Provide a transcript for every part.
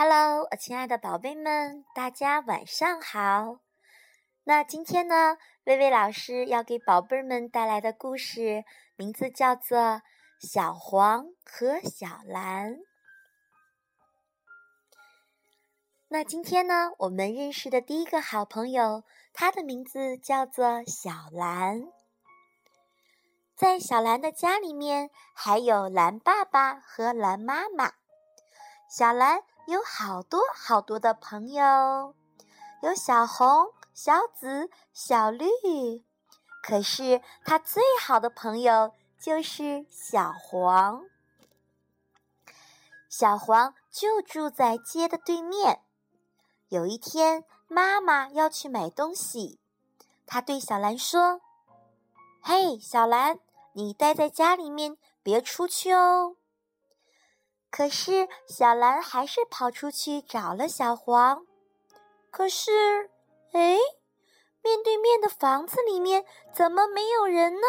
Hello，我亲爱的宝贝们，大家晚上好。那今天呢，薇薇老师要给宝贝们带来的故事名字叫做《小黄和小蓝》。那今天呢，我们认识的第一个好朋友，他的名字叫做小蓝。在小蓝的家里面，还有蓝爸爸和蓝妈妈。小蓝有好多好多的朋友，有小红、小紫、小绿。可是他最好的朋友就是小黄。小黄就住在街的对面。有一天，妈妈要去买东西，她对小蓝说：“嘿，小蓝，你待在家里面，别出去哦。”可是小蓝还是跑出去找了小黄。可是，哎，面对面的房子里面怎么没有人呢？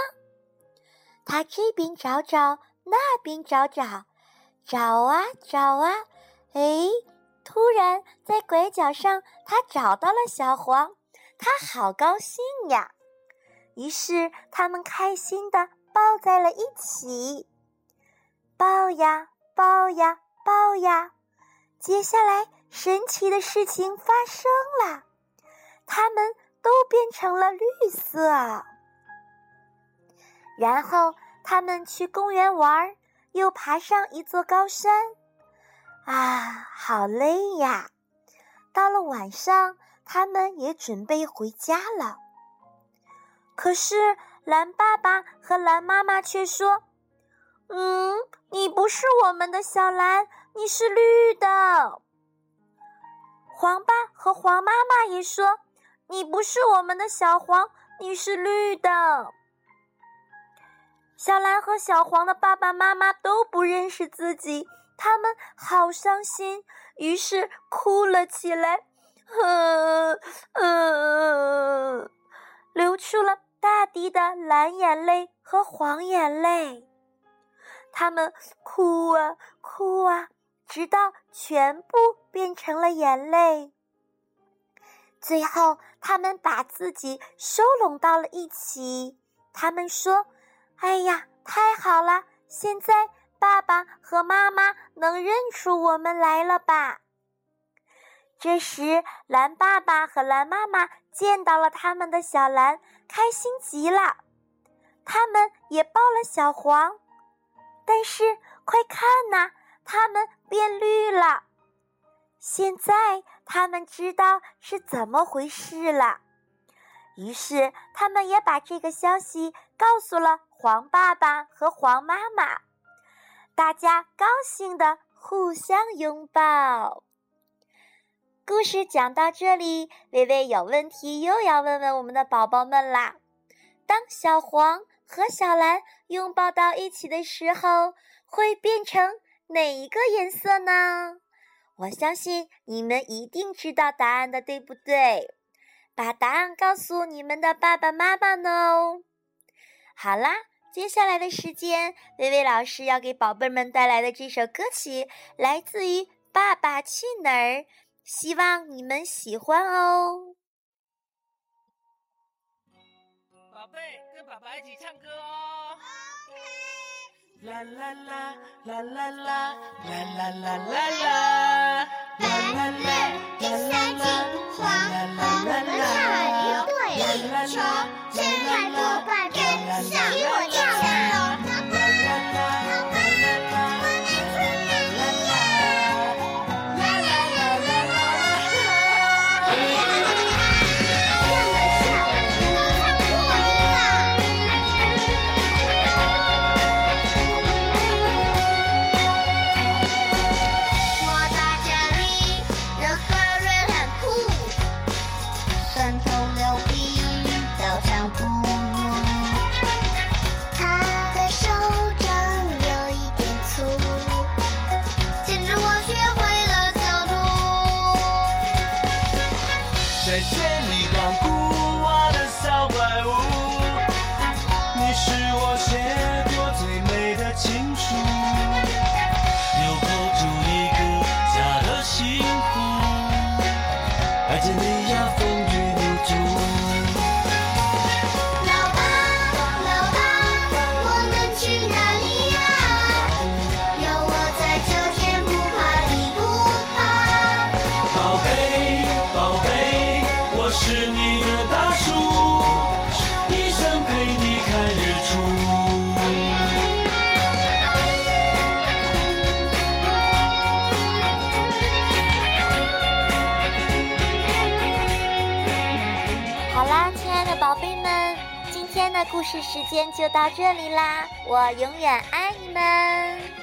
他这边找找，那边找找，找啊找啊，哎，突然在拐角上，他找到了小黄，他好高兴呀！于是他们开心的抱在了一起，抱呀。抱呀抱呀！接下来神奇的事情发生了，它们都变成了绿色。然后他们去公园玩，又爬上一座高山。啊，好累呀！到了晚上，他们也准备回家了。可是蓝爸爸和蓝妈妈却说。嗯，你不是我们的小蓝，你是绿的。黄爸和黄妈妈也说，你不是我们的小黄，你是绿的。小蓝和小黄的爸爸妈妈都不认识自己，他们好伤心，于是哭了起来，嗯嗯，流出了大滴的蓝眼泪和黄眼泪。他们哭啊哭啊，直到全部变成了眼泪。最后，他们把自己收拢到了一起。他们说：“哎呀，太好了！现在爸爸和妈妈能认出我们来了吧？”这时，蓝爸爸和蓝妈妈见到了他们的小蓝，开心极了。他们也抱了小黄。但是，快看呐，它们变绿了。现在他们知道是怎么回事了。于是，他们也把这个消息告诉了黄爸爸和黄妈妈。大家高兴的互相拥抱。故事讲到这里，微微有问题又要问问我们的宝宝们啦。当小黄。和小蓝拥抱到一起的时候，会变成哪一个颜色呢？我相信你们一定知道答案的，对不对？把答案告诉你们的爸爸妈妈呢。好啦，接下来的时间，微微老师要给宝贝们带来的这首歌曲来自于《爸爸去哪儿》，希望你们喜欢哦。贝，跟爸爸一起唱歌哦。OK 啦啦啦啦啦啦啦啦啦啦，啦啦。啦啦啦啦，黄红蓝绿一对一双，现在多半根上你呀风雨无阻。宝贝们，今天的故事时间就到这里啦！我永远爱你们。